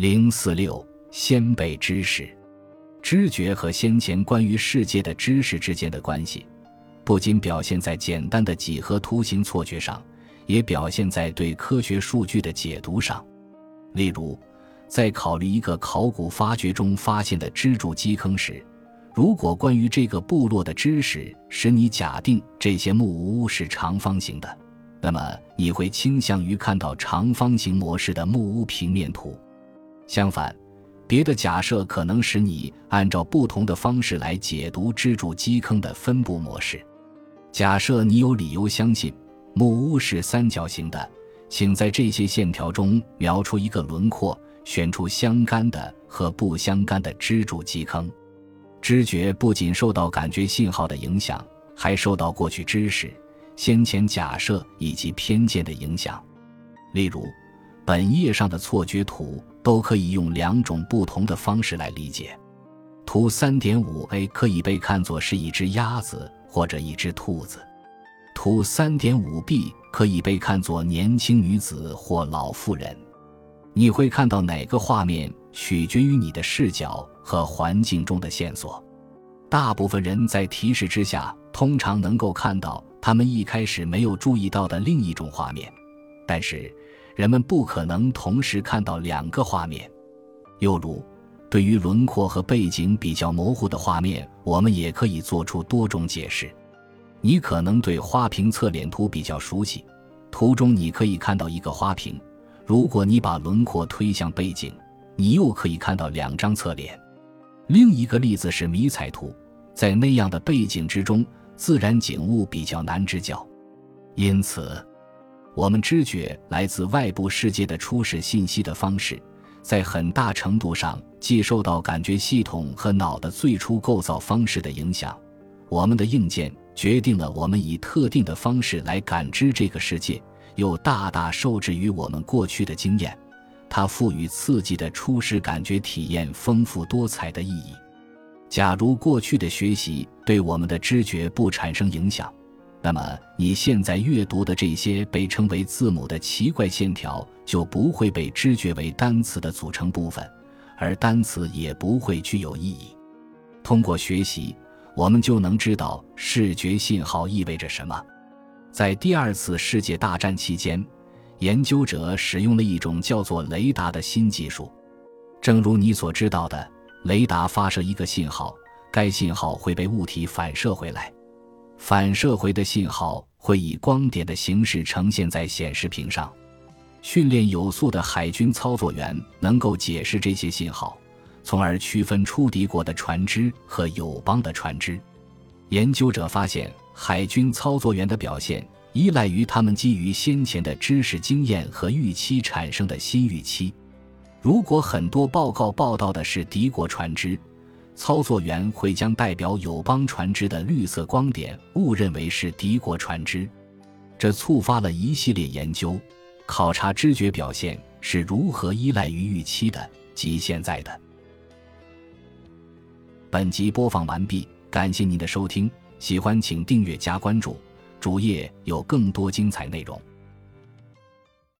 零四六先辈知识，知觉和先前关于世界的知识之间的关系，不仅表现在简单的几何图形错觉上，也表现在对科学数据的解读上。例如，在考虑一个考古发掘中发现的支柱基坑时，如果关于这个部落的知识使你假定这些木屋是长方形的，那么你会倾向于看到长方形模式的木屋平面图。相反，别的假设可能使你按照不同的方式来解读支柱基坑的分布模式。假设你有理由相信木屋是三角形的，请在这些线条中描出一个轮廓，选出相干的和不相干的支柱基坑。知觉不仅受到感觉信号的影响，还受到过去知识、先前假设以及偏见的影响。例如，本页上的错觉图。都可以用两种不同的方式来理解。图三点五 A 可以被看作是一只鸭子或者一只兔子，图三点五 B 可以被看作年轻女子或老妇人。你会看到哪个画面，取决于你的视角和环境中的线索。大部分人在提示之下，通常能够看到他们一开始没有注意到的另一种画面，但是。人们不可能同时看到两个画面，又如，对于轮廓和背景比较模糊的画面，我们也可以做出多种解释。你可能对花瓶侧脸图比较熟悉，图中你可以看到一个花瓶。如果你把轮廓推向背景，你又可以看到两张侧脸。另一个例子是迷彩图，在那样的背景之中，自然景物比较难知觉，因此。我们知觉来自外部世界的初始信息的方式，在很大程度上既受到感觉系统和脑的最初构造方式的影响。我们的硬件决定了我们以特定的方式来感知这个世界，又大大受制于我们过去的经验。它赋予刺激的初始感觉体验丰富多彩的意义。假如过去的学习对我们的知觉不产生影响。那么你现在阅读的这些被称为字母的奇怪线条就不会被知觉为单词的组成部分，而单词也不会具有意义。通过学习，我们就能知道视觉信号意味着什么。在第二次世界大战期间，研究者使用了一种叫做雷达的新技术。正如你所知道的，雷达发射一个信号，该信号会被物体反射回来。反射回的信号会以光点的形式呈现在显示屏上。训练有素的海军操作员能够解释这些信号，从而区分出敌国的船只和友邦的船只。研究者发现，海军操作员的表现依赖于他们基于先前的知识经验和预期产生的新预期。如果很多报告报道的是敌国船只，操作员会将代表友邦船只的绿色光点误认为是敌国船只，这触发了一系列研究，考察知觉表现是如何依赖于预期的及现在的。本集播放完毕，感谢您的收听，喜欢请订阅加关注，主页有更多精彩内容。